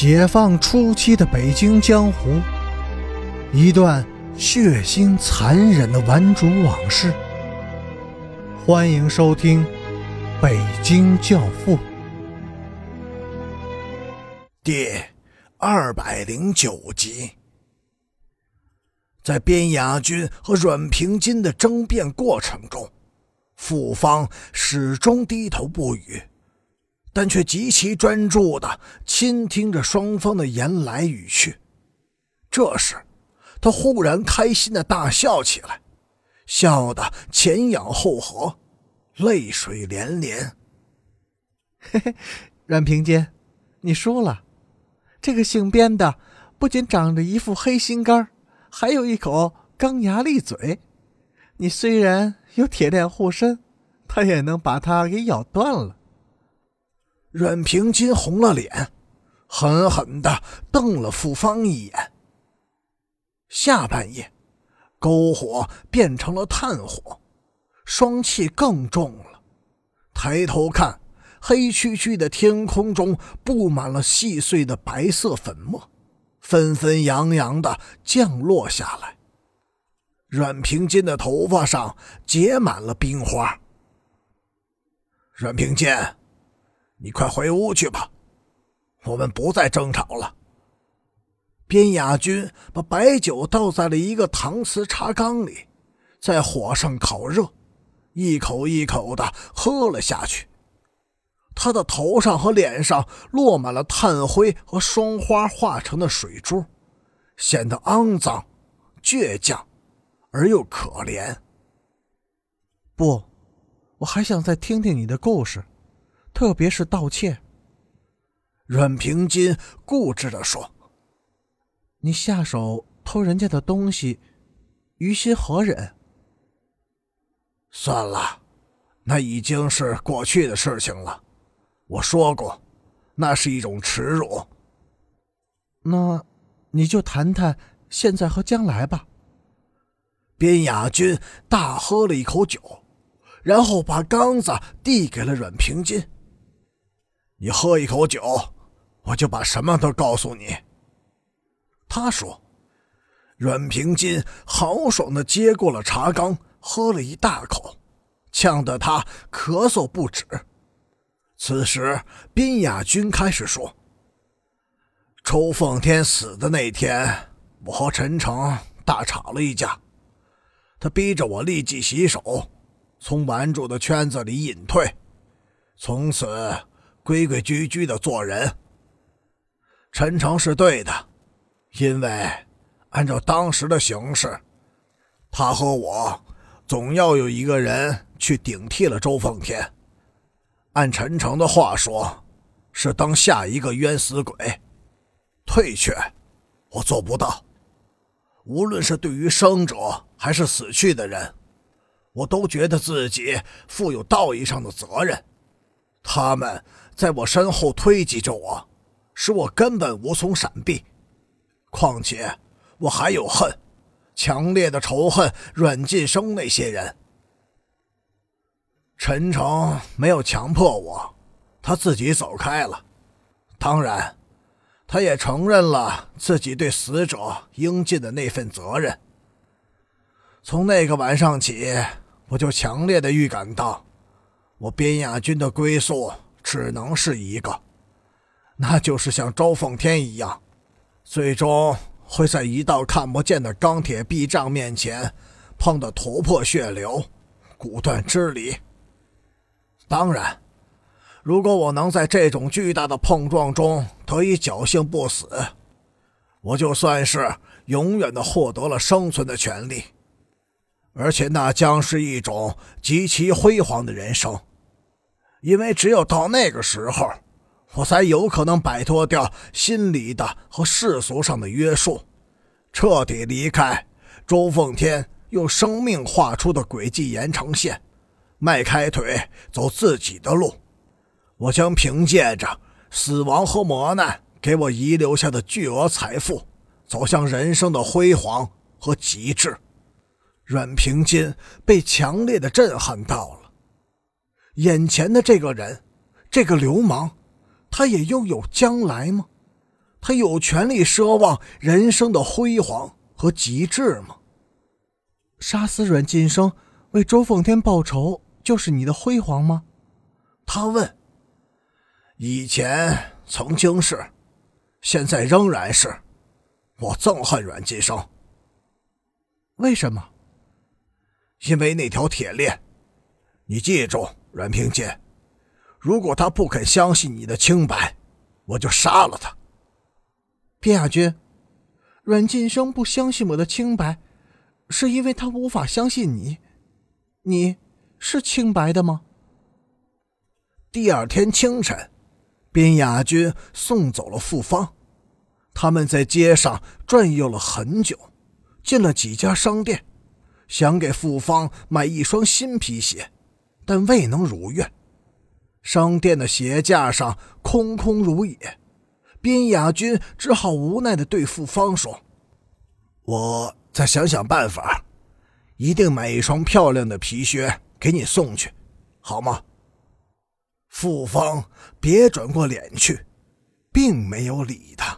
解放初期的北京江湖，一段血腥残忍的顽主往事。欢迎收听《北京教父》第二百零九集。在边雅军和阮平金的争辩过程中，傅方始终低头不语。但却极其专注地倾听着双方的言来语去。这时，他忽然开心的大笑起来，笑得前仰后合，泪水连连。嘿嘿，阮平坚，你输了。这个姓边的不仅长着一副黑心肝，还有一口钢牙利嘴。你虽然有铁链护身，他也能把它给咬断了。阮平金红了脸，狠狠地瞪了傅芳一眼。下半夜，篝火变成了炭火，霜气更重了。抬头看，黑黢黢的天空中布满了细碎的白色粉末，纷纷扬扬地降落下来。阮平金的头发上结满了冰花。阮平金。你快回屋去吧，我们不再争吵了。边雅军把白酒倒在了一个搪瓷茶缸里，在火上烤热，一口一口的喝了下去。他的头上和脸上落满了炭灰和霜花化成的水珠，显得肮脏、倔强而又可怜。不，我还想再听听你的故事。特别是盗窃，阮平金固执地说：“你下手偷人家的东西，于心何忍？”算了，那已经是过去的事情了。我说过，那是一种耻辱。那，你就谈谈现在和将来吧。边雅君大喝了一口酒，然后把缸子递给了阮平金。你喝一口酒，我就把什么都告诉你。”他说。阮平金豪爽的接过了茶缸，喝了一大口，呛得他咳嗽不止。此时，宾雅君开始说：“周奉天死的那天，我和陈诚大吵了一架，他逼着我立即洗手，从顽主的圈子里隐退，从此。”规规矩矩的做人，陈诚是对的，因为按照当时的形势，他和我总要有一个人去顶替了周奉天。按陈诚的话说，是当下一个冤死鬼。退却，我做不到。无论是对于生者还是死去的人，我都觉得自己负有道义上的责任。他们。在我身后推挤着我，使我根本无从闪避。况且我还有恨，强烈的仇恨阮晋生那些人。陈诚没有强迫我，他自己走开了。当然，他也承认了自己对死者应尽的那份责任。从那个晚上起，我就强烈的预感到，我边亚军的归宿。只能是一个，那就是像周奉天一样，最终会在一道看不见的钢铁壁障面前碰得头破血流、骨断肢离。当然，如果我能在这种巨大的碰撞中得以侥幸不死，我就算是永远的获得了生存的权利，而且那将是一种极其辉煌的人生。因为只有到那个时候，我才有可能摆脱掉心理的和世俗上的约束，彻底离开周奉天用生命画出的轨迹延长线，迈开腿走自己的路。我将凭借着死亡和磨难给我遗留下的巨额财富，走向人生的辉煌和极致。阮平金被强烈的震撼到了。眼前的这个人，这个流氓，他也拥有将来吗？他有权利奢望人生的辉煌和极致吗？杀死阮晋生，为周奉天报仇，就是你的辉煌吗？他问。以前曾经是，现在仍然是。我憎恨阮晋生。为什么？因为那条铁链。你记住，阮平剑，如果他不肯相信你的清白，我就杀了他。边亚军，阮晋生不相信我的清白，是因为他无法相信你。你是清白的吗？第二天清晨，边亚军送走了傅芳，他们在街上转悠了很久，进了几家商店，想给傅芳买一双新皮鞋，但未能如愿。商店的鞋架上空空如也。边雅君只好无奈的对傅芳说：“我再想想办法，一定买一双漂亮的皮靴给你送去，好吗？”傅芳别转过脸去，并没有理他。